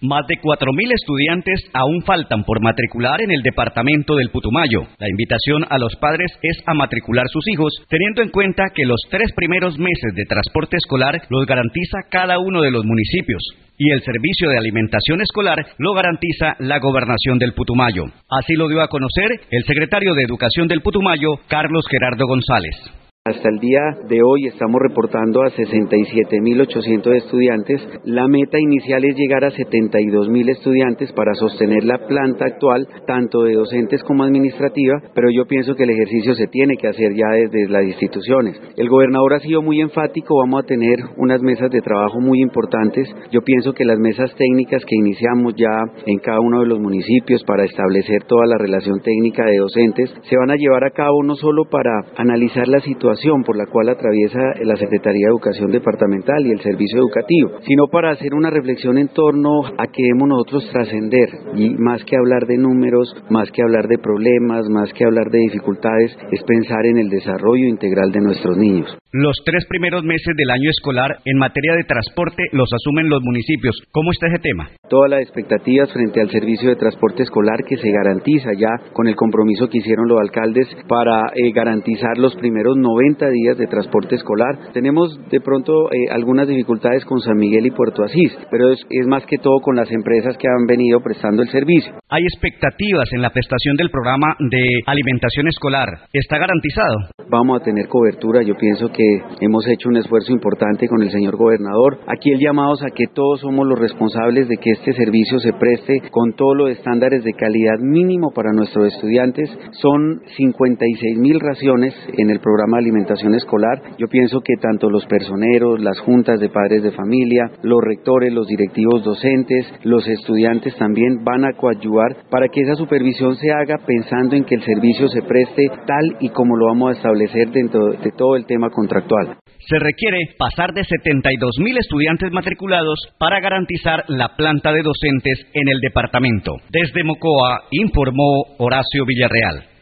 Más de 4.000 estudiantes aún faltan por matricular en el departamento del Putumayo. La invitación a los padres es a matricular sus hijos, teniendo en cuenta que los tres primeros meses de transporte escolar los garantiza cada uno de los municipios y el servicio de alimentación escolar lo garantiza la gobernación del Putumayo. Así lo dio a conocer el secretario de Educación del Putumayo, Carlos Gerardo González. Hasta el día de hoy estamos reportando a 67.800 estudiantes. La meta inicial es llegar a 72.000 estudiantes para sostener la planta actual, tanto de docentes como administrativa, pero yo pienso que el ejercicio se tiene que hacer ya desde las instituciones. El gobernador ha sido muy enfático, vamos a tener unas mesas de trabajo muy importantes. Yo pienso que las mesas técnicas que iniciamos ya en cada uno de los municipios para establecer toda la relación técnica de docentes se van a llevar a cabo no solo para analizar la situación, por la cual atraviesa la Secretaría de Educación Departamental y el Servicio Educativo, sino para hacer una reflexión en torno a que debemos nosotros trascender y más que hablar de números, más que hablar de problemas, más que hablar de dificultades, es pensar en el desarrollo integral de nuestros niños. Los tres primeros meses del año escolar en materia de transporte los asumen los municipios. ¿Cómo está ese tema? Todas las expectativas frente al servicio de transporte escolar que se garantiza ya con el compromiso que hicieron los alcaldes para eh, garantizar los primeros 90 días de transporte escolar. Tenemos de pronto eh, algunas dificultades con San Miguel y Puerto Asís, pero es, es más que todo con las empresas que han venido prestando el servicio. ¿Hay expectativas en la prestación del programa de alimentación escolar? ¿Está garantizado? Vamos a tener cobertura, yo pienso que hemos hecho un esfuerzo importante con el señor gobernador. Aquí el llamado a que todos somos los responsables de que este servicio se preste con todos los estándares de calidad mínimo para nuestros estudiantes. Son 56 mil raciones en el programa de alimentación escolar. Yo pienso que tanto los personeros, las juntas de padres de familia, los rectores, los directivos docentes, los estudiantes también van a coadyuvar para que esa supervisión se haga pensando en que el servicio se preste tal y como lo vamos a establecer dentro de todo el tema con se requiere pasar de 72.000 estudiantes matriculados para garantizar la planta de docentes en el departamento. Desde Mocoa informó Horacio Villarreal.